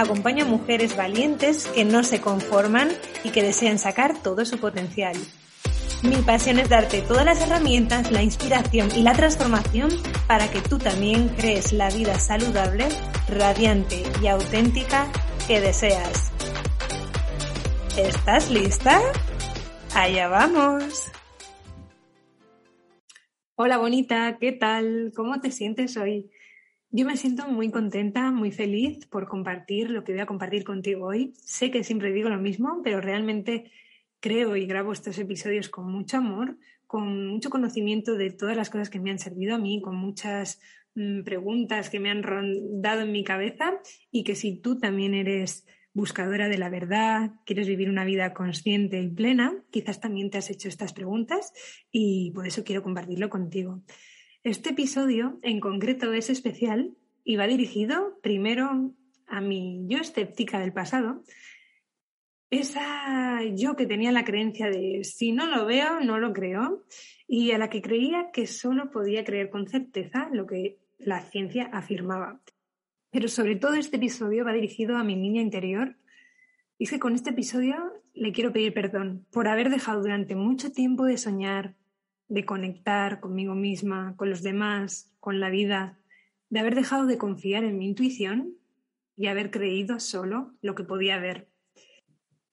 acompaño a mujeres valientes que no se conforman y que desean sacar todo su potencial. Mi pasión es darte todas las herramientas, la inspiración y la transformación para que tú también crees la vida saludable, radiante y auténtica que deseas. ¿Estás lista? Allá vamos. Hola bonita, ¿qué tal? ¿Cómo te sientes hoy? Yo me siento muy contenta, muy feliz por compartir lo que voy a compartir contigo hoy. Sé que siempre digo lo mismo, pero realmente creo y grabo estos episodios con mucho amor, con mucho conocimiento de todas las cosas que me han servido a mí, con muchas mm, preguntas que me han rondado en mi cabeza y que si tú también eres buscadora de la verdad, quieres vivir una vida consciente y plena, quizás también te has hecho estas preguntas y por eso quiero compartirlo contigo. Este episodio en concreto es especial y va dirigido primero a mi yo escéptica del pasado, esa yo que tenía la creencia de si no lo veo, no lo creo, y a la que creía que solo podía creer con certeza lo que la ciencia afirmaba. Pero sobre todo este episodio va dirigido a mi niña interior, y que con este episodio le quiero pedir perdón por haber dejado durante mucho tiempo de soñar, de conectar conmigo misma, con los demás, con la vida, de haber dejado de confiar en mi intuición y haber creído solo lo que podía ver.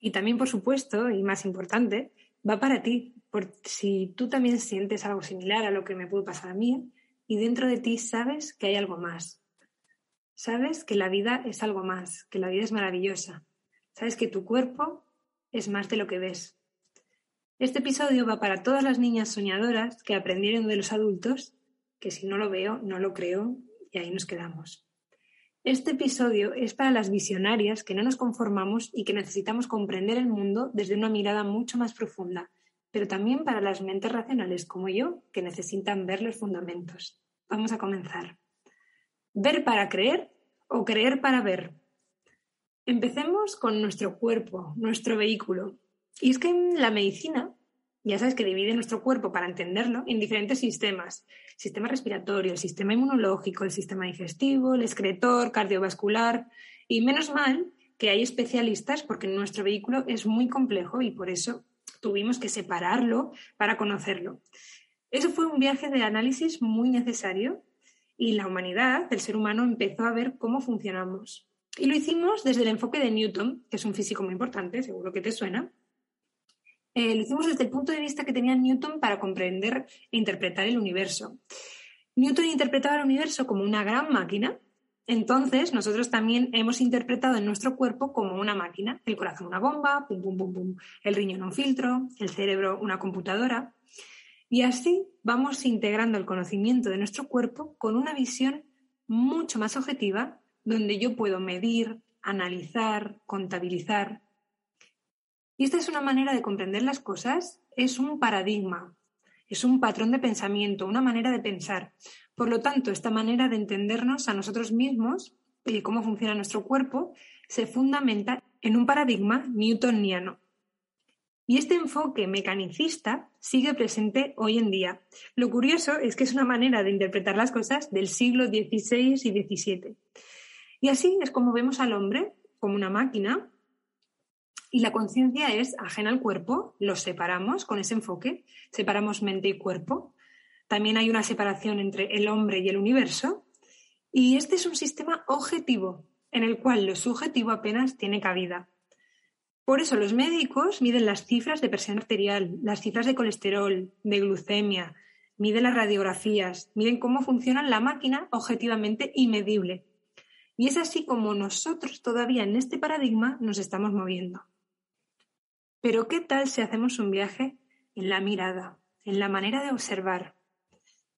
Y también, por supuesto, y más importante, va para ti, por si tú también sientes algo similar a lo que me pudo pasar a mí y dentro de ti sabes que hay algo más. Sabes que la vida es algo más, que la vida es maravillosa. Sabes que tu cuerpo es más de lo que ves, este episodio va para todas las niñas soñadoras que aprendieron de los adultos que si no lo veo, no lo creo y ahí nos quedamos. Este episodio es para las visionarias que no nos conformamos y que necesitamos comprender el mundo desde una mirada mucho más profunda, pero también para las mentes racionales como yo que necesitan ver los fundamentos. Vamos a comenzar. ¿Ver para creer o creer para ver? Empecemos con nuestro cuerpo, nuestro vehículo, y es que en la medicina, ya sabes que divide nuestro cuerpo para entenderlo en diferentes sistemas. Sistema respiratorio, el sistema inmunológico, el sistema digestivo, el excretor, cardiovascular. Y menos mal que hay especialistas porque nuestro vehículo es muy complejo y por eso tuvimos que separarlo para conocerlo. Eso fue un viaje de análisis muy necesario y la humanidad, el ser humano, empezó a ver cómo funcionamos. Y lo hicimos desde el enfoque de Newton, que es un físico muy importante, seguro que te suena, eh, lo hicimos desde el punto de vista que tenía Newton para comprender e interpretar el universo. Newton interpretaba el universo como una gran máquina, entonces nosotros también hemos interpretado en nuestro cuerpo como una máquina, el corazón una bomba, pum, pum, pum, pum, el riñón un filtro, el cerebro una computadora. Y así vamos integrando el conocimiento de nuestro cuerpo con una visión mucho más objetiva, donde yo puedo medir, analizar, contabilizar, y esta es una manera de comprender las cosas, es un paradigma, es un patrón de pensamiento, una manera de pensar. Por lo tanto, esta manera de entendernos a nosotros mismos y cómo funciona nuestro cuerpo se fundamenta en un paradigma newtoniano. Y este enfoque mecanicista sigue presente hoy en día. Lo curioso es que es una manera de interpretar las cosas del siglo XVI y XVII. Y así es como vemos al hombre como una máquina y la conciencia es ajena al cuerpo, los separamos con ese enfoque, separamos mente y cuerpo. También hay una separación entre el hombre y el universo. Y este es un sistema objetivo, en el cual lo subjetivo apenas tiene cabida. Por eso los médicos miden las cifras de presión arterial, las cifras de colesterol, de glucemia, miden las radiografías, miden cómo funciona la máquina objetivamente y medible. Y es así como nosotros todavía en este paradigma nos estamos moviendo. Pero ¿qué tal si hacemos un viaje en la mirada, en la manera de observar?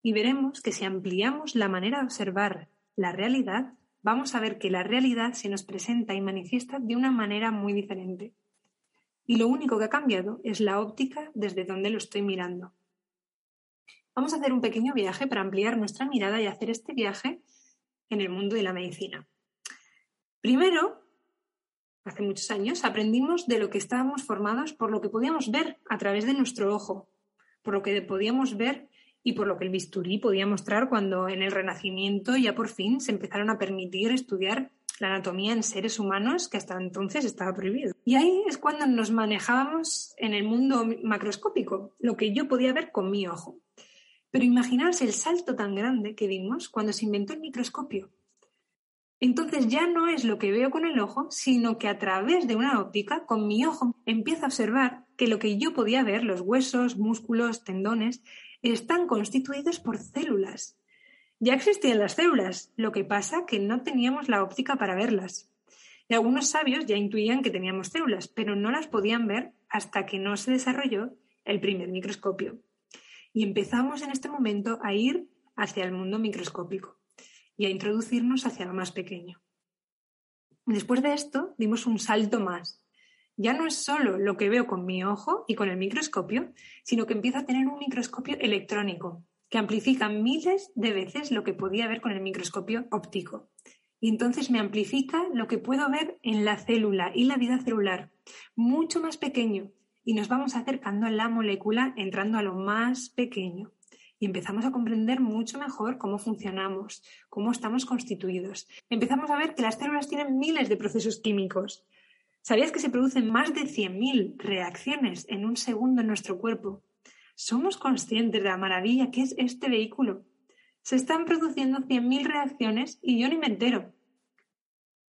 Y veremos que si ampliamos la manera de observar la realidad, vamos a ver que la realidad se nos presenta y manifiesta de una manera muy diferente. y lo único que ha cambiado es la óptica desde donde lo estoy mirando. Vamos a hacer un pequeño viaje para ampliar nuestra mirada y hacer este viaje en el mundo de la medicina. Primero, hace muchos años, aprendimos de lo que estábamos formados por lo que podíamos ver a través de nuestro ojo, por lo que podíamos ver y por lo que el bisturí podía mostrar cuando en el Renacimiento ya por fin se empezaron a permitir estudiar la anatomía en seres humanos que hasta entonces estaba prohibido. Y ahí es cuando nos manejábamos en el mundo macroscópico, lo que yo podía ver con mi ojo. Pero imaginaos el salto tan grande que dimos cuando se inventó el microscopio. Entonces ya no es lo que veo con el ojo, sino que a través de una óptica, con mi ojo, empiezo a observar que lo que yo podía ver, los huesos, músculos, tendones, están constituidos por células. Ya existían las células, lo que pasa que no teníamos la óptica para verlas. Y algunos sabios ya intuían que teníamos células, pero no las podían ver hasta que no se desarrolló el primer microscopio. Y empezamos en este momento a ir hacia el mundo microscópico y a introducirnos hacia lo más pequeño. Después de esto, dimos un salto más. Ya no es solo lo que veo con mi ojo y con el microscopio, sino que empiezo a tener un microscopio electrónico que amplifica miles de veces lo que podía ver con el microscopio óptico. Y entonces me amplifica lo que puedo ver en la célula y la vida celular, mucho más pequeño, y nos vamos acercando a la molécula entrando a lo más pequeño y empezamos a comprender mucho mejor cómo funcionamos, cómo estamos constituidos. Empezamos a ver que las células tienen miles de procesos químicos. ¿Sabías que se producen más de 100.000 reacciones en un segundo en nuestro cuerpo? ¿Somos conscientes de la maravilla que es este vehículo? Se están produciendo 100.000 reacciones y yo ni me entero.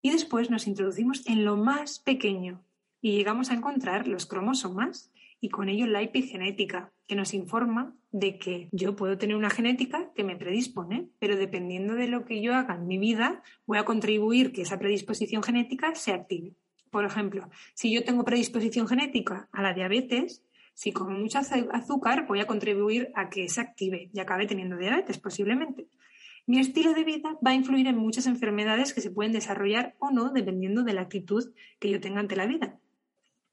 Y después nos introducimos en lo más pequeño y llegamos a encontrar los cromosomas y con ello la epigenética, que nos informa de que yo puedo tener una genética que me predispone, pero dependiendo de lo que yo haga en mi vida, voy a contribuir que esa predisposición genética se active. Por ejemplo, si yo tengo predisposición genética a la diabetes, si como mucho azúcar, voy a contribuir a que se active y acabe teniendo diabetes posiblemente. Mi estilo de vida va a influir en muchas enfermedades que se pueden desarrollar o no dependiendo de la actitud que yo tenga ante la vida.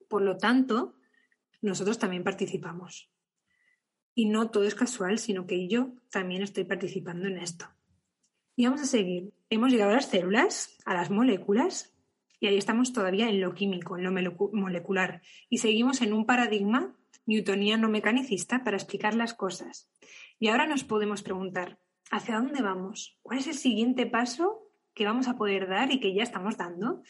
Por lo tanto, nosotros también participamos. Y no todo es casual, sino que yo también estoy participando en esto. Y vamos a seguir. Hemos llegado a las células, a las moléculas, y ahí estamos todavía en lo químico, en lo molecular. Y seguimos en un paradigma newtoniano mecanicista para explicar las cosas. Y ahora nos podemos preguntar, ¿hacia dónde vamos? ¿Cuál es el siguiente paso que vamos a poder dar y que ya estamos dando?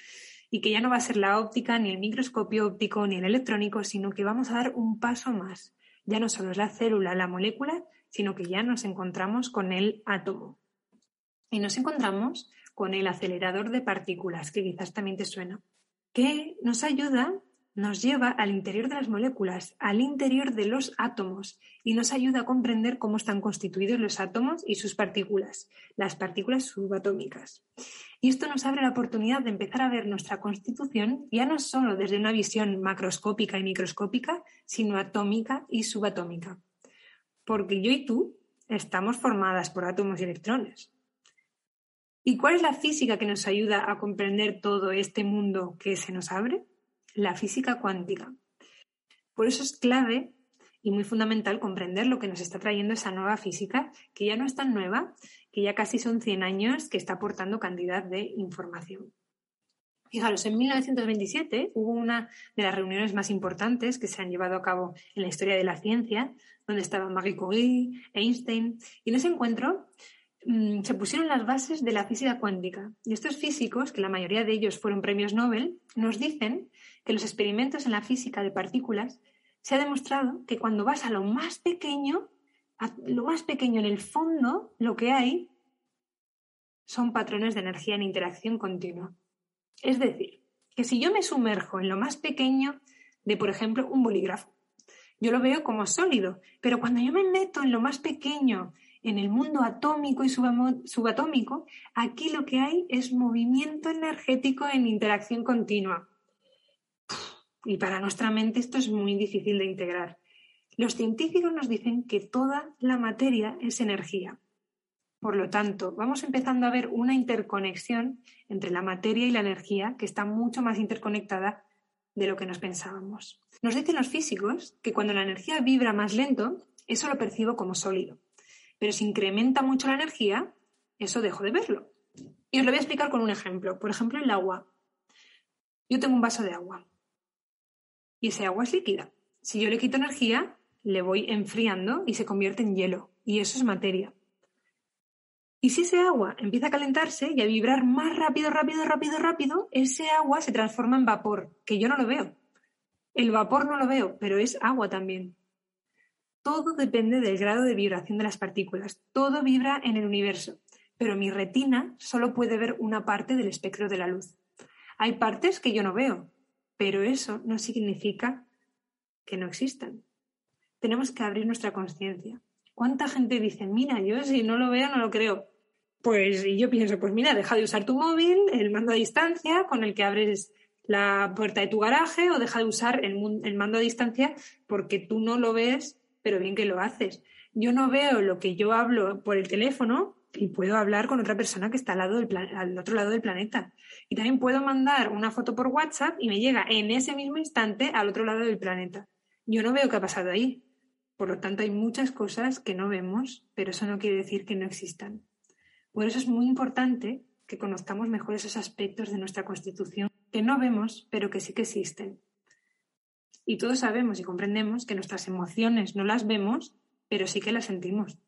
Y que ya no va a ser la óptica, ni el microscopio óptico, ni el electrónico, sino que vamos a dar un paso más. Ya no solo es la célula, la molécula, sino que ya nos encontramos con el átomo. Y nos encontramos con el acelerador de partículas, que quizás también te suena, que nos ayuda nos lleva al interior de las moléculas, al interior de los átomos y nos ayuda a comprender cómo están constituidos los átomos y sus partículas, las partículas subatómicas. Y esto nos abre la oportunidad de empezar a ver nuestra constitución ya no solo desde una visión macroscópica y microscópica, sino atómica y subatómica. Porque yo y tú estamos formadas por átomos y electrones. ¿Y cuál es la física que nos ayuda a comprender todo este mundo que se nos abre? La física cuántica. Por eso es clave y muy fundamental comprender lo que nos está trayendo esa nueva física, que ya no es tan nueva, que ya casi son 100 años que está aportando cantidad de información. Fijaros, en 1927 hubo una de las reuniones más importantes que se han llevado a cabo en la historia de la ciencia, donde estaban Marie Curie, Einstein, y en ese encuentro mm, se pusieron las bases de la física cuántica. Y estos físicos, que la mayoría de ellos fueron premios Nobel, nos dicen que los experimentos en la física de partículas se ha demostrado que cuando vas a lo más pequeño, a lo más pequeño en el fondo, lo que hay son patrones de energía en interacción continua. Es decir, que si yo me sumerjo en lo más pequeño de, por ejemplo, un bolígrafo, yo lo veo como sólido, pero cuando yo me meto en lo más pequeño, en el mundo atómico y subatómico, aquí lo que hay es movimiento energético en interacción continua. Y para nuestra mente esto es muy difícil de integrar. Los científicos nos dicen que toda la materia es energía. Por lo tanto, vamos empezando a ver una interconexión entre la materia y la energía que está mucho más interconectada de lo que nos pensábamos. Nos dicen los físicos que cuando la energía vibra más lento, eso lo percibo como sólido. Pero si incrementa mucho la energía, eso dejo de verlo. Y os lo voy a explicar con un ejemplo. Por ejemplo, el agua. Yo tengo un vaso de agua y ese agua es líquida. Si yo le quito energía, le voy enfriando y se convierte en hielo. Y eso es materia. Y si ese agua empieza a calentarse y a vibrar más rápido, rápido, rápido, rápido, ese agua se transforma en vapor, que yo no lo veo. El vapor no lo veo, pero es agua también. Todo depende del grado de vibración de las partículas. Todo vibra en el universo, pero mi retina solo puede ver una parte del espectro de la luz. Hay partes que yo no veo, pero eso no significa que no existan. Tenemos que abrir nuestra conciencia. ¿Cuánta gente dice, mira, yo si no lo veo, no lo creo? Pues yo pienso, pues mira, deja de usar tu móvil, el mando a distancia con el que abres la puerta de tu garaje o deja de usar el, mando a distancia porque tú no lo ves, pero bien que lo haces. Yo no veo lo que yo hablo por el teléfono y puedo hablar con otra persona que está al, otro lado del planeta. Y también puedo mandar una foto por WhatsApp y me llega en ese mismo instante al otro lado del planeta. Yo no veo qué ha pasado ahí. Por lo tanto, hay muchas cosas que no vemos, pero eso no quiere decir que no existan. Por eso es muy importante que conozcamos mejor esos aspectos de nuestra Constitución que no vemos, pero que sí que existen. Y todos sabemos y comprendemos que nuestras emociones no las vemos, pero sí que las sentimos.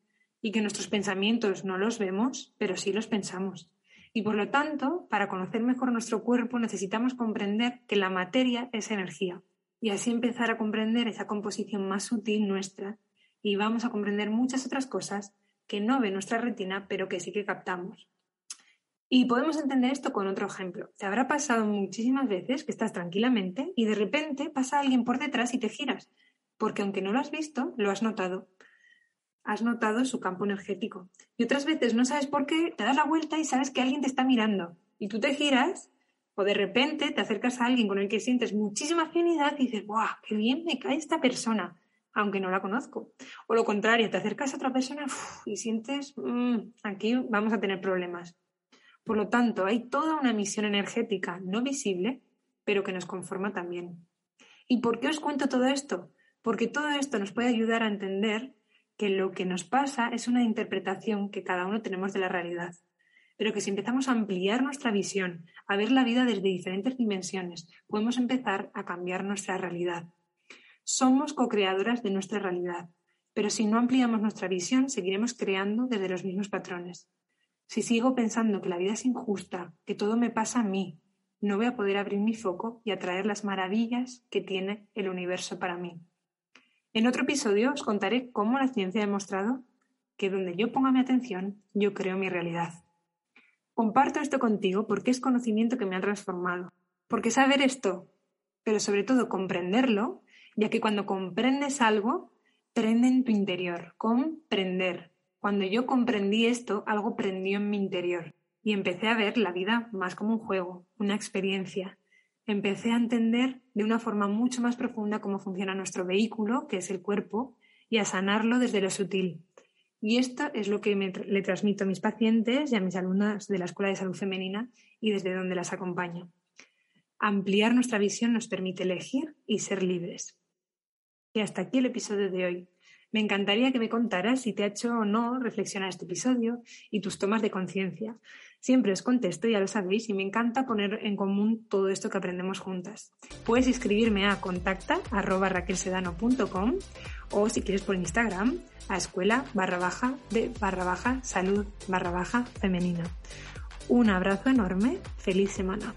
Y que nuestros pensamientos no los vemos, pero sí los pensamos. Y por lo tanto, para conocer mejor nuestro cuerpo necesitamos comprender que la materia es energía. Y así empezar a comprender esa composición más sutil nuestra. Y vamos a comprender muchas otras cosas que no ve nuestra retina, pero que sí que captamos. Y podemos entender esto con otro ejemplo. Te habrá pasado muchísimas veces que estás tranquilamente y de repente pasa alguien por detrás y te giras, porque aunque no lo has visto, lo has notado. Has notado su campo energético. Y otras veces no sabes por qué, te das la vuelta y sabes que alguien te está mirando. Y tú te giras o de repente te acercas a alguien con el que sientes muchísima afinidad y dices, ¡guau! ¡Qué bien me cae esta persona! aunque no la conozco. O lo contrario, te acercas a otra persona y sientes, mm, aquí vamos a tener problemas. Por lo tanto, hay toda una misión energética no visible, pero que nos conforma también. ¿Y por qué os cuento todo esto? Porque todo esto nos puede ayudar a entender que lo que nos pasa es una interpretación que cada uno tenemos de la realidad, pero que si empezamos a ampliar nuestra visión, a ver la vida desde diferentes dimensiones, podemos empezar a cambiar nuestra realidad. Somos co-creadoras de nuestra realidad, pero si no ampliamos nuestra visión, seguiremos creando desde los mismos patrones. Si sigo pensando que la vida es injusta, que todo me pasa a mí, no voy a poder abrir mi foco y atraer las maravillas que tiene el universo para mí. En otro episodio os contaré cómo la ciencia ha demostrado que donde yo ponga mi atención, yo creo mi realidad. Comparto esto contigo porque es conocimiento que me ha transformado. Porque saber esto, pero sobre todo comprenderlo, ya que cuando comprendes algo, prende en tu interior, comprender. Cuando yo comprendí esto, algo prendió en mi interior y empecé a ver la vida más como un juego, una experiencia. Empecé a entender de una forma mucho más profunda cómo funciona nuestro vehículo, que es el cuerpo, y a sanarlo desde lo sutil. Y esto es lo que le transmito a mis pacientes y a mis alumnas de la Escuela de Salud Femenina y desde donde las acompaño. Ampliar nuestra visión nos permite elegir y ser libres. Y hasta aquí el episodio de hoy. Me encantaría que me contaras si te ha hecho o no reflexionar este episodio y tus tomas de conciencia. Siempre os contesto, ya lo sabéis, y me encanta poner en común todo esto que aprendemos juntas. Puedes escribirme a contacta o si quieres por Instagram a escuela barra baja de barra baja salud barra baja femenina. Un abrazo enorme, feliz semana.